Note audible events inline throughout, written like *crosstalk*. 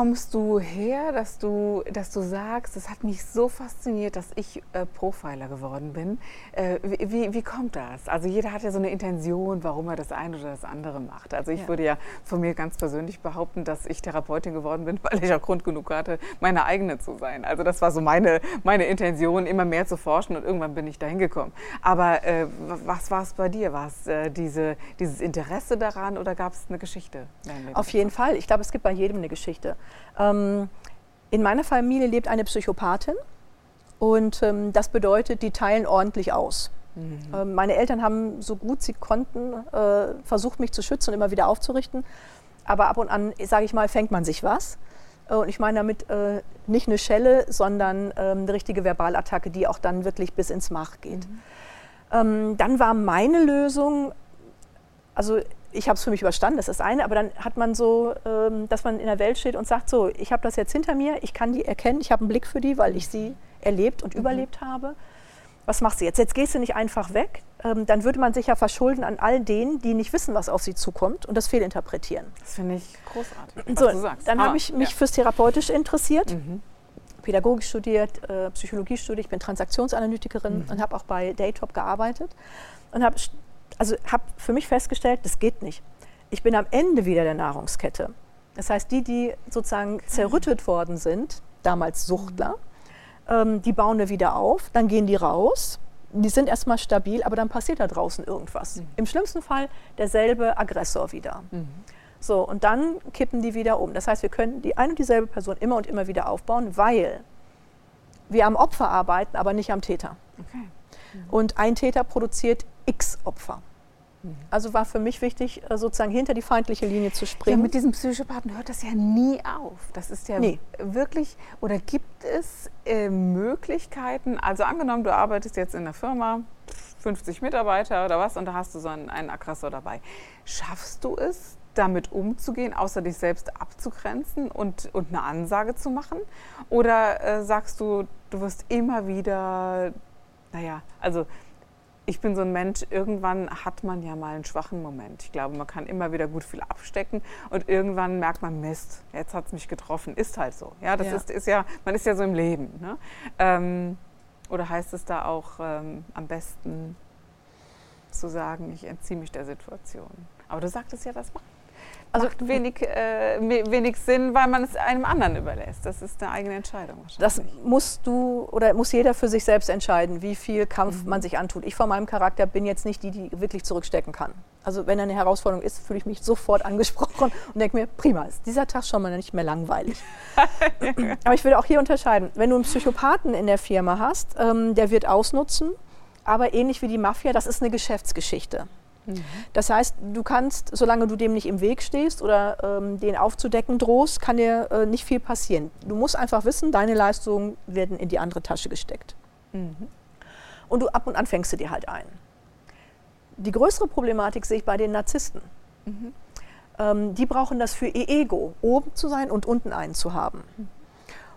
Kommst du her, dass du, dass du sagst, es hat mich so fasziniert, dass ich äh, Profiler geworden bin? Äh, wie, wie kommt das? Also jeder hat ja so eine Intention, warum er das eine oder das andere macht. Also ich ja. würde ja von mir ganz persönlich behaupten, dass ich Therapeutin geworden bin, *laughs* weil ich auch Grund genug hatte, meine eigene zu sein. Also das war so meine, meine Intention, immer mehr zu forschen und irgendwann bin ich dahin gekommen. Aber äh, was war es bei dir? War es äh, diese, dieses Interesse daran oder gab es eine Geschichte? Auf jeden Fall. Ich glaube, es gibt bei jedem eine Geschichte. Ähm, in meiner Familie lebt eine Psychopathin und ähm, das bedeutet, die teilen ordentlich aus. Mhm. Ähm, meine Eltern haben so gut sie konnten äh, versucht, mich zu schützen und immer wieder aufzurichten. Aber ab und an, sage ich mal, fängt man sich was. Äh, und ich meine damit äh, nicht eine Schelle, sondern ähm, eine richtige Verbalattacke, die auch dann wirklich bis ins Mach geht. Mhm. Ähm, dann war meine Lösung, also ich habe es für mich überstanden, das ist das eine, aber dann hat man so, ähm, dass man in der Welt steht und sagt, so, ich habe das jetzt hinter mir, ich kann die erkennen, ich habe einen Blick für die, weil ich sie erlebt und mhm. überlebt habe. Was machst du jetzt? Jetzt gehst du nicht einfach weg, ähm, dann würde man sich ja verschulden an all denen, die nicht wissen, was auf sie zukommt und das fehlinterpretieren. Das finde ich großartig, so. Dann ah, habe ich mich ja. fürs Therapeutisch interessiert. Mhm. Pädagogik studiert, äh, Psychologie studiert, ich bin Transaktionsanalytikerin mhm. und habe auch bei Daytop gearbeitet und habe also habe für mich festgestellt, das geht nicht. Ich bin am Ende wieder der Nahrungskette. Das heißt, die, die sozusagen zerrüttet worden sind, damals Suchtler, ähm, die bauen wir wieder auf, dann gehen die raus, die sind erstmal stabil, aber dann passiert da draußen irgendwas. Mhm. Im schlimmsten Fall derselbe Aggressor wieder. Mhm. So, und dann kippen die wieder um. Das heißt, wir können die eine und dieselbe Person immer und immer wieder aufbauen, weil wir am Opfer arbeiten, aber nicht am Täter. Okay. Mhm. Und ein Täter produziert x Opfer. Also war für mich wichtig, äh, sozusagen hinter die feindliche Linie zu springen. Ja, mit diesem Psychopathen hört das ja nie auf. Das ist ja nee. wirklich, oder gibt es äh, Möglichkeiten, also angenommen, du arbeitest jetzt in einer Firma, 50 Mitarbeiter oder was, und da hast du so einen, einen Aggressor dabei. Schaffst du es, damit umzugehen, außer dich selbst abzugrenzen und, und eine Ansage zu machen? Oder äh, sagst du, du wirst immer wieder, naja, also ich bin so ein Mensch, irgendwann hat man ja mal einen schwachen Moment. Ich glaube, man kann immer wieder gut viel abstecken und irgendwann merkt man, Mist, jetzt hat es mich getroffen. Ist halt so. Ja, das ja. Ist, ist ja, man ist ja so im Leben. Ne? Ähm, oder heißt es da auch ähm, am besten zu sagen, ich entziehe mich der Situation? Aber du sagtest ja, das macht also macht wenig, äh, wenig Sinn, weil man es einem anderen überlässt. Das ist eine eigene Entscheidung wahrscheinlich. Das musst du oder muss jeder für sich selbst entscheiden, wie viel Kampf mhm. man sich antut. Ich von meinem Charakter bin jetzt nicht die, die wirklich zurückstecken kann. Also wenn eine Herausforderung ist, fühle ich mich sofort *laughs* angesprochen und denke mir, prima, ist dieser Tag schon mal nicht mehr langweilig. *laughs* Aber ich würde auch hier unterscheiden. Wenn du einen Psychopathen in der Firma hast, ähm, der wird ausnutzen, aber ähnlich wie die Mafia, das ist eine Geschäftsgeschichte. Mhm. Das heißt, du kannst, solange du dem nicht im Weg stehst oder ähm, den aufzudecken drohst, kann dir äh, nicht viel passieren. Du musst einfach wissen, deine Leistungen werden in die andere Tasche gesteckt. Mhm. Und du ab und an fängst du dir halt ein. Die größere Problematik sehe ich bei den Narzissten. Mhm. Ähm, die brauchen das für ihr Ego, oben zu sein und unten einen zu haben. Mhm.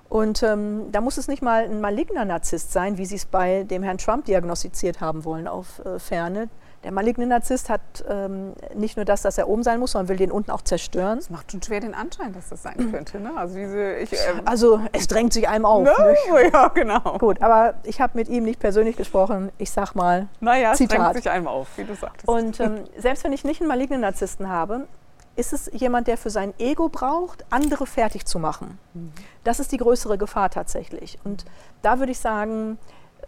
Und ähm, da muss es nicht mal ein maligner Narzisst sein, wie sie es bei dem Herrn Trump diagnostiziert haben wollen auf äh, Ferne. Der maligne Narzisst hat ähm, nicht nur das, dass er oben sein muss, sondern will den unten auch zerstören. Das macht schon schwer den Anschein, dass das sein könnte. Ne? Also, diese, ich, ähm also, es drängt sich einem auf. No, *laughs* ja, genau. Gut, aber ich habe mit ihm nicht persönlich gesprochen. Ich sag mal, naja, Zitat. es drängt sich einem auf, wie du sagtest. Und ähm, selbst wenn ich nicht einen malignen Narzissten habe, ist es jemand, der für sein Ego braucht, andere fertig zu machen. Mhm. Das ist die größere Gefahr tatsächlich. Und da würde ich sagen,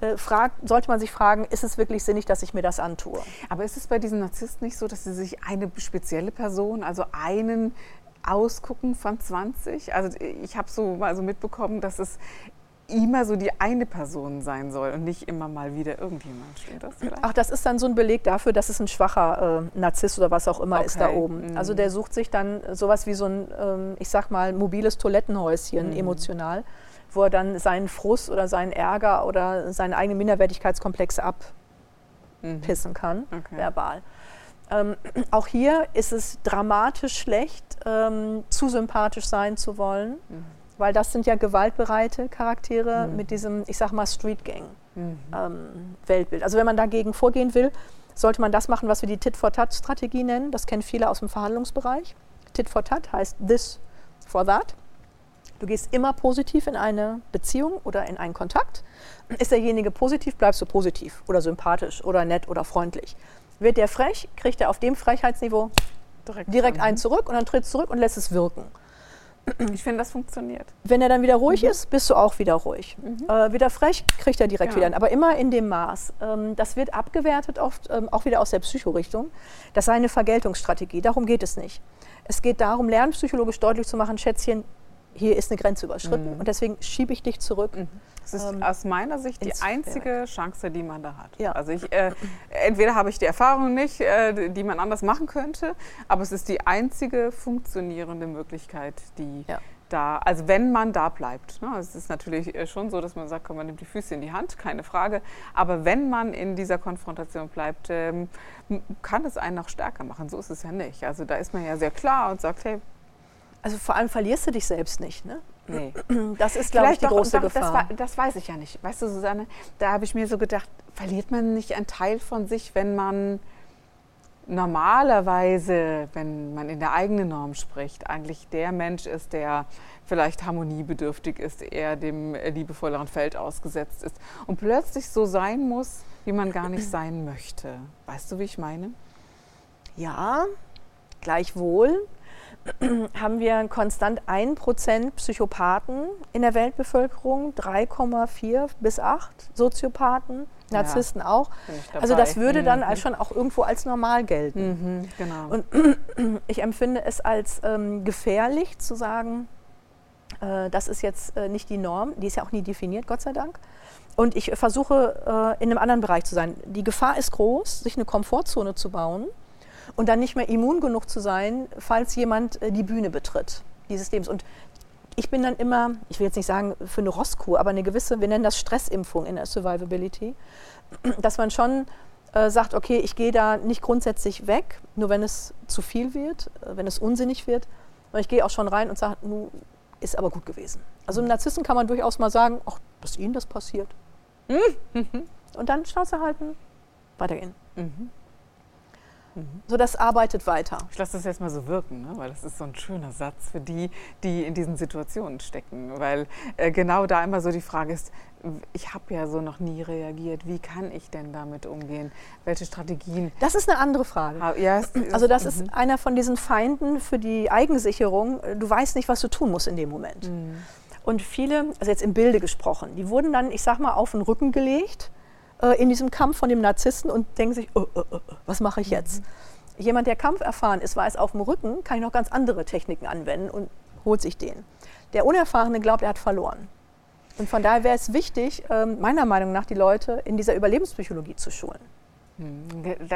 äh, fragt, sollte man sich fragen, ist es wirklich sinnig, dass ich mir das antue? Aber ist es bei diesen Narzissten nicht so, dass sie sich eine spezielle Person, also einen ausgucken von 20? Also ich habe so mal so mitbekommen, dass es immer so die eine Person sein soll und nicht immer mal wieder irgendjemand. Stimmt das vielleicht? Ach, das ist dann so ein Beleg dafür, dass es ein schwacher äh, Narzisst oder was auch immer okay. ist da oben. Mhm. Also der sucht sich dann sowas wie so ein, ähm, ich sag mal, mobiles Toilettenhäuschen mhm. emotional, wo er dann seinen Frust oder seinen Ärger oder seine eigenen Minderwertigkeitskomplexe abpissen mhm. kann, okay. verbal. Ähm, auch hier ist es dramatisch schlecht, ähm, zu sympathisch sein zu wollen. Mhm weil das sind ja gewaltbereite Charaktere mhm. mit diesem, ich sag mal, Street Gang mhm. ähm. Also wenn man dagegen vorgehen will, sollte man das machen, was wir die Tit-for-Tat-Strategie nennen. Das kennen viele aus dem Verhandlungsbereich. Tit for Tat heißt this for that. Du gehst immer positiv in eine Beziehung oder in einen Kontakt. Ist derjenige positiv, bleibst du positiv oder sympathisch oder nett oder freundlich. Wird der frech, kriegt er auf dem Frechheitsniveau direkt, direkt einen zurück und dann tritt zurück und lässt es wirken. Ich finde, das funktioniert. Wenn er dann wieder ruhig mhm. ist, bist du auch wieder ruhig. Mhm. Äh, wieder frech, kriegt er direkt ja. wieder. Aber immer in dem Maß. Ähm, das wird abgewertet, oft ähm, auch wieder aus der Psychorichtung. Das sei eine Vergeltungsstrategie. Darum geht es nicht. Es geht darum, lernpsychologisch deutlich zu machen, Schätzchen, hier ist eine Grenze überschritten mhm. und deswegen schiebe ich dich zurück. Mhm. Das ist ähm, aus meiner Sicht die einzige Werk. Chance, die man da hat. Ja. Also ich, äh, entweder habe ich die Erfahrung nicht, äh, die man anders machen könnte, aber es ist die einzige funktionierende Möglichkeit, die ja. da, also wenn man da bleibt. Ne? Es ist natürlich äh, schon so, dass man sagt, komm, man nimmt die Füße in die Hand, *laughs* keine Frage. Aber wenn man in dieser Konfrontation bleibt, ähm, kann es einen noch stärker machen. So ist es ja nicht. Also da ist man ja sehr klar und sagt, hey, also vor allem verlierst du dich selbst nicht, ne? Nee. *clears throat* Das ist, glaube ich, die doch, große doch, Gefahr. Das, das, weiß ich ja nicht. Weißt du, Susanne, da habe ich mir so gedacht, verliert man nicht einen Teil von sich, wenn man normalerweise, wenn man in der eigenen Norm spricht, eigentlich der Mensch ist, der vielleicht harmoniebedürftig ist, eher dem liebevolleren Feld ausgesetzt ist und plötzlich so sein muss, wie man gar nicht sein möchte. Weißt du, wie ich meine? Ja, gleichwohl *clears throat* haben wir konstant 1% Psychopathen in der Weltbevölkerung, 3,4 bis 8 Soziopathen, Narzissten ja, auch. Also das würde dann mhm. als schon auch irgendwo als normal gelten. Mhm, genau. Und *clears throat* ich empfinde es als ähm, gefährlich zu sagen, äh, das ist jetzt äh, nicht die Norm, die ist ja auch nie definiert, Gott sei Dank. Und ich versuche äh, in einem anderen Bereich zu sein. Die Gefahr ist groß, sich eine Komfortzone zu bauen und dann nicht mehr immun genug zu sein, falls jemand äh, die Bühne betritt dieses Lebens. Und ich bin dann immer, ich will jetzt nicht sagen für eine Rosskur, aber eine gewisse, wir nennen das Stressimpfung in der Survivability, dass man schon äh, sagt, okay, ich gehe da nicht grundsätzlich weg, nur wenn es zu viel wird, äh, wenn es unsinnig wird, sondern ich gehe auch schon rein und sage, nun ist aber gut gewesen. Also einem Narzissen kann man durchaus mal sagen, ach, dass Ihnen das passiert. Mhm. Und dann Schnauze halten, weitergehen. Mhm. Mhm. So, das arbeitet weiter. Ich lasse das jetzt mal so wirken, ne? weil das ist so ein schöner Satz für die, die in diesen Situationen stecken. Weil äh, genau da immer so die Frage ist, ich habe ja so noch nie reagiert. Wie kann ich denn damit umgehen? Welche Strategien? Das ist eine andere Frage. Ja, also das ist mhm. einer von diesen Feinden für die Eigensicherung. Du weißt nicht, was du tun musst in dem Moment. Mhm. Und viele, also jetzt im Bilde gesprochen, die wurden dann, ich sag mal, auf den Rücken gelegt äh, in diesem Kampf von dem Narzissten und denken sich, oh, oh, oh, was mache ich jetzt? Mhm. Jemand, der kampferfahren ist, weiß, auf dem Rücken kann ich noch ganz andere Techniken anwenden und holt sich den. Der Unerfahrene glaubt, er hat verloren. Und von daher wäre es wichtig, ähm, meiner Meinung nach, die Leute in dieser Überlebenspsychologie zu schulen. Hm,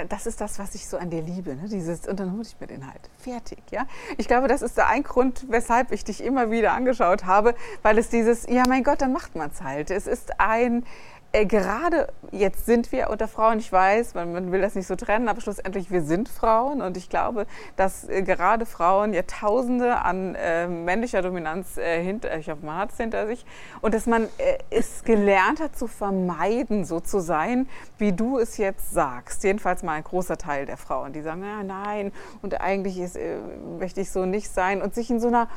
das ist das, was ich so an dir liebe. Ne? Dieses, und dann hole ich mir den halt. Fertig. Ja? Ich glaube, das ist der ein Grund, weshalb ich dich immer wieder angeschaut habe, weil es dieses, ja mein Gott, dann macht man es halt. Es ist ein, äh, gerade jetzt sind wir unter Frauen, ich weiß, man, man, will das nicht so trennen, aber schlussendlich wir sind Frauen. Und ich glaube, dass äh, gerade Frauen ja Tausende an äh, männlicher Dominanz äh, hinter, ich hoffe, man hat es hinter sich. Und dass man äh, es gelernt hat zu vermeiden, so zu sein, wie du es jetzt sagst. Jedenfalls mal ein großer Teil der Frauen, die sagen, ja, nein und eigentlich ist, äh, möchte ich so nicht sein. Und sich in so einer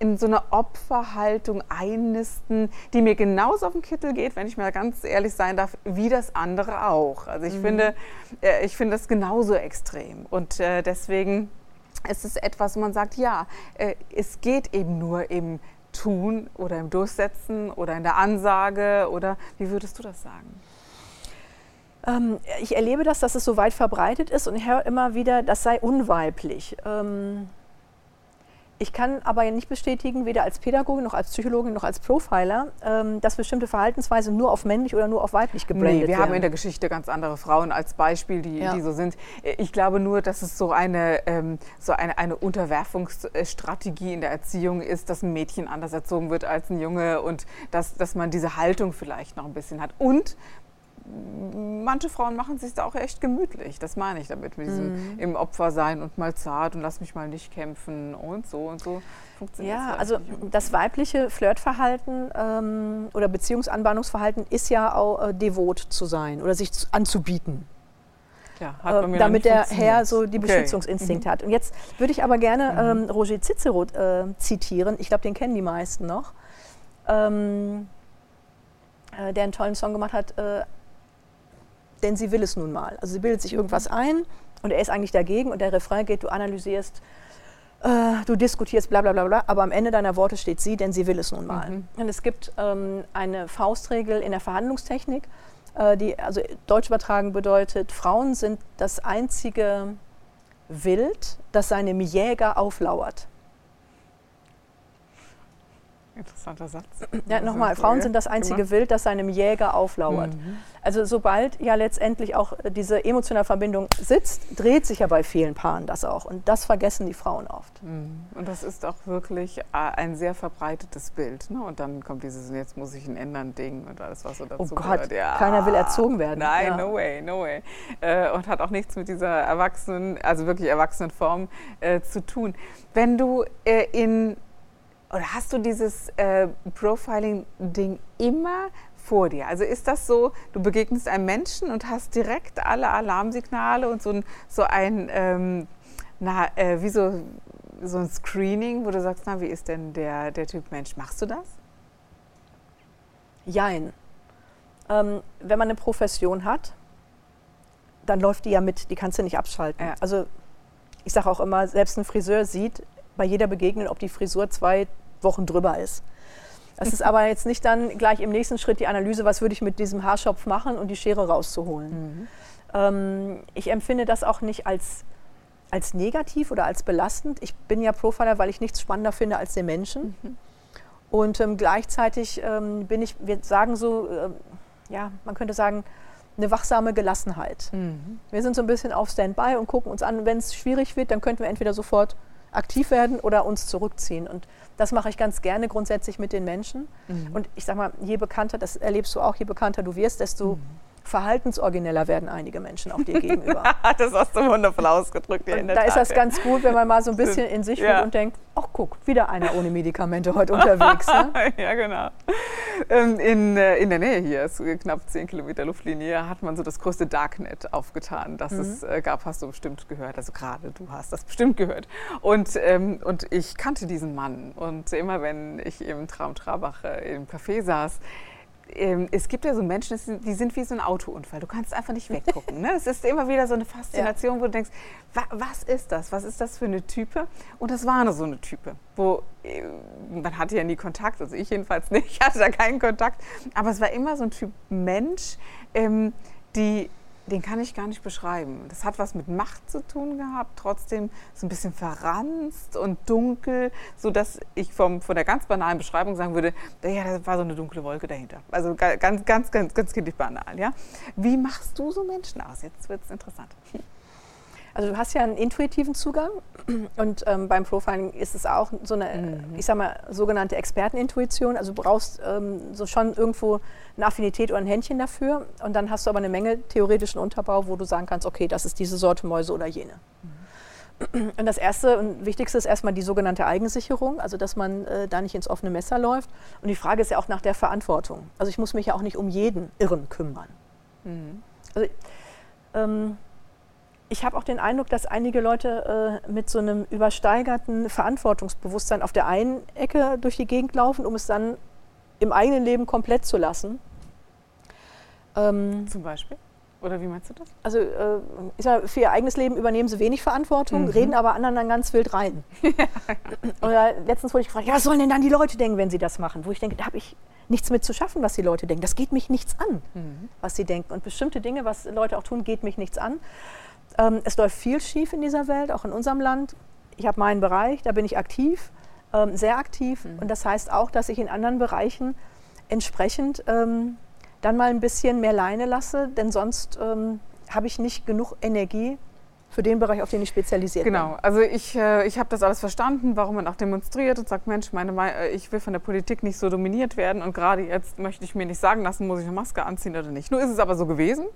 in so einer Opferhaltung einnisten, die mir genauso auf den Kittel geht, wenn ich mal ganz ehrlich sein darf, wie das andere auch. Also ich mhm. finde, äh, ich finde das genauso extrem. Und äh, deswegen ist es etwas, wo man sagt, ja, äh, es geht eben nur im Tun oder im Durchsetzen oder in der Ansage oder wie würdest du das sagen? Ähm, ich erlebe das, dass es so weit verbreitet ist und ich höre immer wieder, das sei unweiblich. Ähm, Ich kann aber nicht bestätigen, weder als Pädagogin noch als Psychologin noch als Profiler, ähm, dass bestimmte Verhaltensweisen nur auf männlich oder nur auf weiblich gebrandet nee, wir werden. haben in der Geschichte ganz andere Frauen als Beispiel, die, ja. die so sind. Ich glaube nur, dass es so eine, ähm, so eine, eine Unterwerfungsstrategie in der Erziehung ist, dass ein Mädchen anders erzogen wird als ein Junge und dass, dass man diese Haltung vielleicht noch ein bisschen hat. Und manche Frauen machen es sich da auch echt gemütlich. Das meine ich damit, mit diesem mhm. im Opfer sein und mal zart und lass mich mal nicht kämpfen und so und so. Funktioniert ja, also das weibliche Flirtverhalten ähm, oder Beziehungsanbahnungsverhalten ist ja auch äh, devot zu sein oder sich zu, anzubieten. Ja, äh, damit der Herr so die Beschützungsinstinkt mhm. hat. Und jetzt würde ich aber gerne mhm. ähm, Roger Cicero äh, zitieren. Ich glaube, den kennen die meisten noch. Ähm, äh, der einen tollen Song gemacht hat, äh, denn sie will es nun mal. Also sie bildet sich irgendwas ein und er ist eigentlich dagegen und der Refrain geht, du analysierst, äh, du diskutierst, bla bla bla bla, aber am Ende deiner Worte steht sie, denn sie will es nun mal. Mhm. Und es gibt ähm, eine Faustregel in der Verhandlungstechnik, äh, die also deutsch übertragen bedeutet, Frauen sind das einzige Wild, das seinem Jäger auflauert. Interessanter Satz. Ja, nochmal, Frauen sind das einzige. Wild, das seinem Jäger auflauert. Mhm. Also sobald ja letztendlich auch diese emotionale Verbindung sitzt, dreht sich ja bei vielen Paaren das auch. Und das vergessen die Frauen oft. Mhm. Und das ist auch wirklich äh, ein sehr verbreitetes Bild. Ne? Und dann kommt dieses, jetzt muss ich ihn ändern, Ding und alles, was so dazu oh Gott, ja. keiner will erzogen werden. Nein, ja. no way, no way. Äh, und hat auch nichts mit dieser erwachsenen, also wirklich erwachsenen Form äh, zu tun. Wenn du äh, in oder hast du dieses äh, Profiling-Ding immer vor dir? Also ist das so, du begegnest einem Menschen und hast direkt alle Alarmsignale und so ein, so ein ähm, na, äh, wie so, so ein Screening, wo du sagst, na, wie ist denn der, der Typ Mensch? Machst du das? Jein. Ähm, wenn man eine Profession hat, dann läuft die ja mit, die kannst du nicht abschalten. Ja. Also ich sage auch immer, selbst ein Friseur sieht bei jeder Begegnung, ob die Frisur zwei Wochen drüber ist. Das ist aber jetzt nicht dann gleich im nächsten Schritt die Analyse, was würde ich mit diesem Haarschopf machen und die Schere rauszuholen. Mhm. Ähm, ich empfinde das auch nicht als, als negativ oder als belastend. Ich bin ja Profiler, weil ich nichts spannender finde als den Menschen. Mhm. Und ähm, gleichzeitig ähm, bin ich, wir sagen so, äh, ja, man könnte sagen, eine wachsame Gelassenheit. Mhm. Wir sind so ein bisschen auf Standby und gucken uns an, wenn es schwierig wird, dann könnten wir entweder sofort aktiv werden oder uns zurückziehen. Und das mache ich ganz gerne grundsätzlich mit den Menschen. Mhm. Und ich sage mal, je bekannter, das erlebst du auch, je bekannter du wirst, desto mhm. Verhaltensorigineller werden einige Menschen auch dir gegenüber. *laughs* das hast du wundervoll ausgedrückt. Ja, da Tat, ist das ja. ganz gut, wenn man mal so ein bisschen in sich ja. und denkt, ach guck, wieder einer ohne Medikamente heute unterwegs. Ne? *laughs* ja, genau. Ähm, in, äh, in der Nähe hier, ist knapp 10 Kilometer Luftlinie, hat man so das größte Darknet aufgetan, das mhm. es äh, gab. Hast du bestimmt gehört. Also gerade du hast das bestimmt gehört. Und, ähm, und ich kannte diesen Mann. Und immer wenn ich im Traum Trabach äh, im Café saß, ähm, es gibt ja so Menschen, die sind wie so ein Autounfall. Du kannst einfach nicht weggucken. Ne? Es ist immer wieder so eine *laughs* Faszination, ja. wo du denkst, wa was ist das? Was ist das für eine Type? Und das war eine so eine Type, wo äh, man hatte ja nie Kontakt, also ich jedenfalls nicht, ich *laughs* hatte da keinen Kontakt. Aber es war immer so ein Typ Mensch, ähm, die den kann ich gar nicht beschreiben. Das hat was mit Macht zu tun gehabt, trotzdem so ein bisschen verranzt und dunkel, sodass ich vom, von der ganz banalen Beschreibung sagen würde, ja, da war so eine dunkle Wolke dahinter. Also ganz, ganz, ganz, ganz kindlich banal. Ja? Wie machst du so Menschen aus? Jetzt wird es interessant. Also du hast ja einen intuitiven Zugang und ähm, beim Profiling ist es auch so eine, mhm. ich sag mal, sogenannte Expertenintuition. Also du brauchst ähm, so schon irgendwo eine Affinität oder ein Händchen dafür und dann hast du aber eine Menge theoretischen Unterbau, wo du sagen kannst, okay, das ist diese Sorte Mäuse oder jene. Mhm. Und das Erste und Wichtigste ist erstmal die sogenannte Eigensicherung, also dass man äh, da nicht ins offene Messer läuft. Und die Frage ist ja auch nach der Verantwortung. Also ich muss mich ja auch nicht um jeden Irren kümmern. Mhm. Also, ähm, ich habe auch den Eindruck, dass einige Leute äh, mit so einem übersteigerten Verantwortungsbewusstsein auf der einen Ecke durch die Gegend laufen, um es dann im eigenen Leben komplett zu lassen. Ähm, Zum Beispiel? Oder wie meinst du das? Also äh, ich sag, für ihr eigenes Leben übernehmen sie wenig Verantwortung, mhm. reden aber anderen dann ganz wild rein. *laughs* Oder letztens wurde ich gefragt, ja, was sollen denn dann die Leute denken, wenn sie das machen? Wo ich denke, da habe ich nichts mit zu schaffen, was die Leute denken. Das geht mich nichts an, mhm. was sie denken. Und bestimmte Dinge, was Leute auch tun, geht mich nichts an. Ähm, es läuft viel schief in dieser Welt, auch in unserem Land. ich habe meinen Bereich, da bin ich aktiv, ähm, sehr aktiv. Mhm. Und das heißt auch, dass ich in anderen Bereichen entsprechend ähm, dann mal ein bisschen mehr Leine lasse, denn sonst ähm, habe ich nicht genug Energie für den Bereich, auf den ich spezialisiert genau. bin. Genau, also ich, äh, ich habe das alles verstanden, warum man auch demonstriert und sagt, Mensch, meine, äh, ich will von der Politik nicht so dominiert werden und gerade jetzt möchte ich mir nicht sagen lassen, muss ich eine Maske anziehen oder nicht. Nur ist es aber so gewesen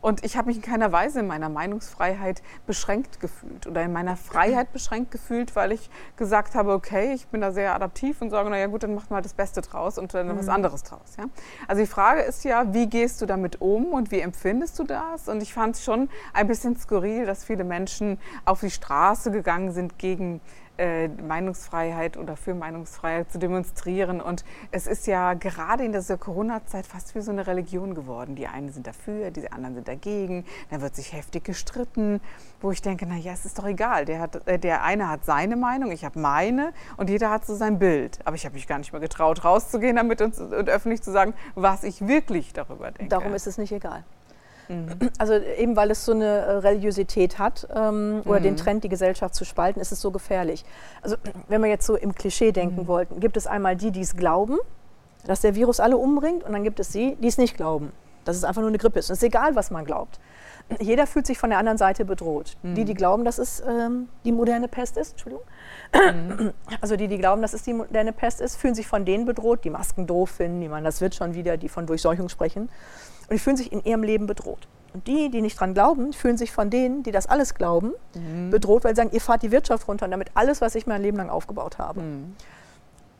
und ich habe mich in keiner Weise in meiner Meinungsfreiheit beschränkt gefühlt oder in meiner Freiheit beschränkt gefühlt, weil ich gesagt habe, okay, ich bin da sehr adaptiv und sage, naja gut, dann macht mal das Beste draus und dann mhm. was anderes draus. Ja? Also die Frage ist ja, wie gehst du damit um und wie empfindest du das? Und ich fand es schon ein bisschen skurril, dass viele viele Menschen auf die Straße gegangen sind gegen äh, Meinungsfreiheit oder für Meinungsfreiheit zu demonstrieren. Und es ist ja gerade in dieser Corona-Zeit fast wie so eine Religion geworden. Die einen sind dafür, die anderen sind dagegen. Dann wird sich heftig gestritten, wo ich denke, na ja, es ist doch egal. Der, hat, äh, der eine hat seine Meinung, ich habe meine und jeder hat so sein Bild. Aber ich habe mich gar nicht mehr getraut, rauszugehen damit und, und öffentlich zu sagen, was ich wirklich darüber denke. Darum ist es nicht egal. Mhm. Also eben weil es so eine äh, Religiosität hat ähm, oder mhm. den Trend, die Gesellschaft zu spalten, ist es so gefährlich. Also wenn wir jetzt so im Klischee denken mhm. wollten, gibt es einmal die, die es glauben, dass der Virus alle umbringt und dann gibt es die, die es nicht glauben, dass es einfach nur eine Grippe ist. Und es ist egal, was man glaubt. Jeder fühlt sich von der anderen Seite bedroht. Mhm. Die, die glauben, dass es ähm, die moderne Pest ist, Entschuldigung. Mhm. *clears throat* Also die, die glauben, dass es die moderne Pest ist, fühlen sich von denen bedroht, die Masken doof finden, die man, das wird schon wieder, die von Durchseuchung sprechen und die fühlen sich in ihrem Leben bedroht. Und die, die nicht dran glauben, fühlen sich von denen, die das alles glauben, mhm. bedroht, weil sie sagen, ihr fahrt die Wirtschaft runter und damit alles, was ich mein Leben lang aufgebaut habe. Mhm.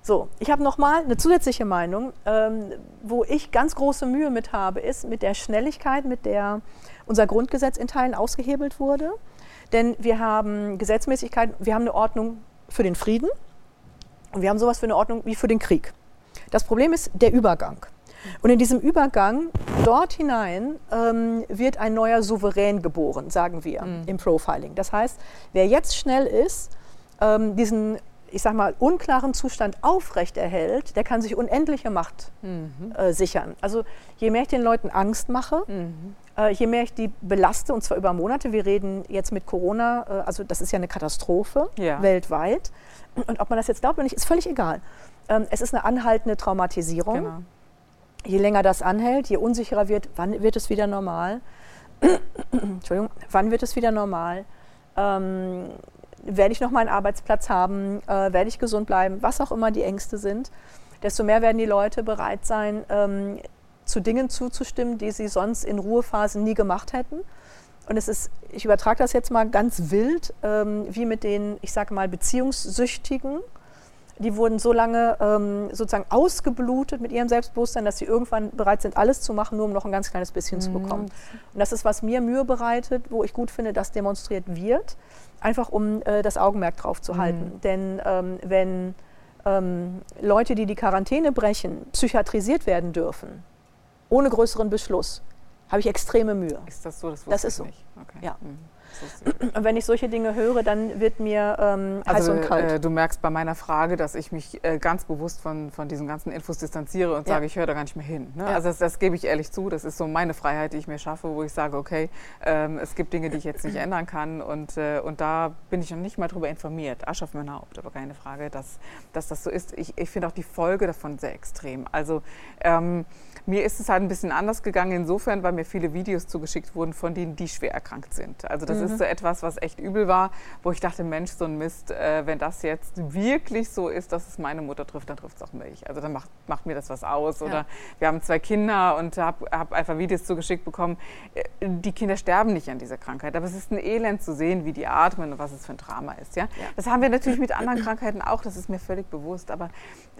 So, ich habe nochmal eine zusätzliche Meinung, ähm, wo ich ganz große Mühe mit habe, ist mit der Schnelligkeit, mit der unser Grundgesetz in Teilen ausgehebelt wurde. Denn wir haben Gesetzmäßigkeit, wir haben eine Ordnung für den Frieden und wir haben sowas für eine Ordnung wie für den Krieg. Das Problem ist der Übergang. Und in diesem Übergang dort hinein ähm, wird ein neuer Souverän geboren, sagen wir mhm. im Profiling. Das heißt, wer jetzt schnell ist, ähm, diesen ich sag mal, unklaren Zustand aufrechterhält, der kann sich unendliche Macht mhm. äh, sichern. Also je mehr ich den Leuten Angst mache, mhm. äh, je mehr ich die belaste, und zwar über Monate, wir reden jetzt mit Corona, äh, also das ist ja eine Katastrophe ja. weltweit. Und ob man das jetzt glaubt oder nicht, ist völlig egal. Ähm, es ist eine anhaltende Traumatisierung. Genau je länger das anhält, je unsicherer wird, wann wird es wieder normal? *clears throat* Entschuldigung, wann wird es wieder normal? Ähm, werde ich noch meinen Arbeitsplatz haben? Äh, werde ich gesund bleiben? Was auch immer die Ängste sind, desto mehr werden die Leute bereit sein, ähm, zu Dingen zuzustimmen, die sie sonst in Ruhephasen nie gemacht hätten. Und es ist, ich übertrage das jetzt mal ganz wild, ähm, wie mit den, ich sage mal, Beziehungssüchtigen die wurden so lange ähm, sozusagen ausgeblutet mit ihrem Selbstbewusstsein, dass sie irgendwann bereit sind, alles zu machen, nur um noch ein ganz kleines bisschen mhm. zu bekommen. Und das ist, was mir Mühe bereitet, wo ich gut finde, dass demonstriert wird, einfach um äh, das Augenmerk drauf zu mhm. halten. Denn ähm, wenn ähm, Leute, die die Quarantäne brechen, psychiatrisiert werden dürfen, ohne größeren Beschluss, habe ich extreme Mühe. Ist das so? Das, das ist so. Nicht. Okay. Ja. Mhm. Und wenn ich solche Dinge höre, dann wird mir ähm, heiß also, und kalt. Äh, du merkst bei meiner Frage, dass ich mich äh, ganz bewusst von, von diesen ganzen Infos distanziere und ja. sage, ich höre da gar nicht mehr hin. Ne? Ja. Also das, das, gebe ich ehrlich zu. Das ist so meine Freiheit, die ich mir schaffe, wo ich sage, okay, ähm, es gibt Dinge, die ich jetzt nicht *laughs* ändern kann. Und, äh, und da bin ich noch nicht mal darüber informiert. Asch auf mein Haupt, aber keine Frage, dass, dass das so ist. Ich, ich finde auch die Folge davon sehr extrem. Also ähm, mir ist es halt ein bisschen anders gegangen insofern, weil mir viele Videos zugeschickt wurden von denen, die schwer erkrankt sind. Also das mhm. Ist so etwas, was echt übel war, wo ich dachte, Mensch, so ein Mist, äh, wenn das jetzt wirklich so ist, dass es meine Mutter trifft, dann trifft es auch mich. Also dann macht, macht mir das was aus. Oder ja. wir haben zwei Kinder und habe hab einfach Videos zugeschickt bekommen. Äh, die Kinder sterben nicht an dieser Krankheit, aber es ist ein Elend zu sehen, wie die atmen und was es für ein Drama ist. Ja? ja. Das haben wir natürlich mit *clears throat* anderen Krankheiten auch, das ist mir völlig bewusst. Aber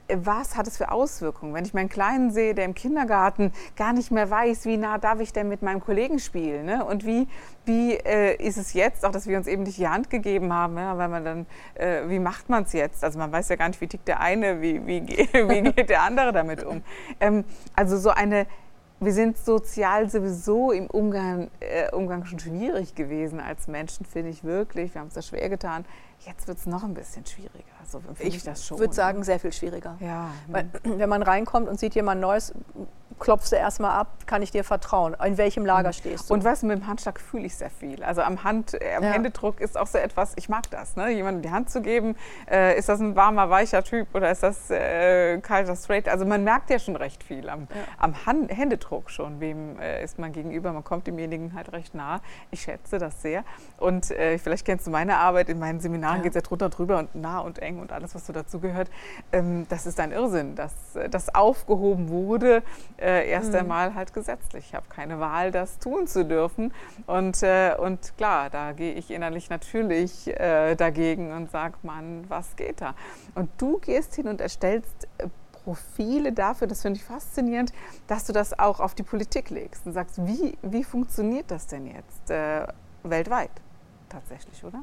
was hat es für Auswirkungen? Wenn ich meinen Kleinen sehe, der im Kindergarten gar nicht mehr weiß, wie nah darf ich denn mit meinem Kollegen spielen? Ne? Und wie, wie äh, ist es jetzt, auch dass wir uns eben nicht die Hand gegeben haben, ja? weil man dann, äh, wie macht man es jetzt? Also man weiß ja gar nicht, wie tickt der eine, wie, wie, *laughs* wie geht der andere damit um? Ähm, also so eine wir sind sozial sowieso im Umgang, äh, Umgang schon schwierig gewesen als Menschen, finde ich wirklich. Wir haben es da schwer getan. Jetzt wird es noch ein bisschen schwieriger. So ich, ich das schon. Würde sagen, sehr viel schwieriger. Ja. Weil, wenn man reinkommt und sieht jemand Neues, klopfst du erstmal ab, kann ich dir vertrauen? In welchem Lager mhm. stehst du? Und was mit dem Handschlag fühle ich sehr viel. Also am, Hand, äh, am ja. Händedruck ist auch so etwas, ich mag das, ne? jemandem die Hand zu geben. Äh, ist das ein warmer, weicher Typ oder ist das äh, kalter, straight? Also man merkt ja schon recht viel am, ja. am Hand, Händedruck schon, wem äh, ist man gegenüber. Man kommt demjenigen halt recht nah. Ich schätze das sehr. Und äh, vielleicht kennst du meine Arbeit, in meinen Seminaren ja. geht es ja drunter drüber und nah und eng und alles, was so dazugehört. Ähm, das ist ein Irrsinn, dass das aufgehoben wurde äh, erst mhm. einmal halt gesetzlich. Ich habe keine Wahl, das tun zu dürfen. Und, äh, und klar, da gehe ich innerlich natürlich äh, dagegen und sage, Mann, was geht da? Und du gehst hin und erstellst äh, Profile dafür, das finde ich faszinierend, dass du das auch auf die Politik legst und sagst, wie, wie funktioniert das denn jetzt äh, weltweit tatsächlich, oder?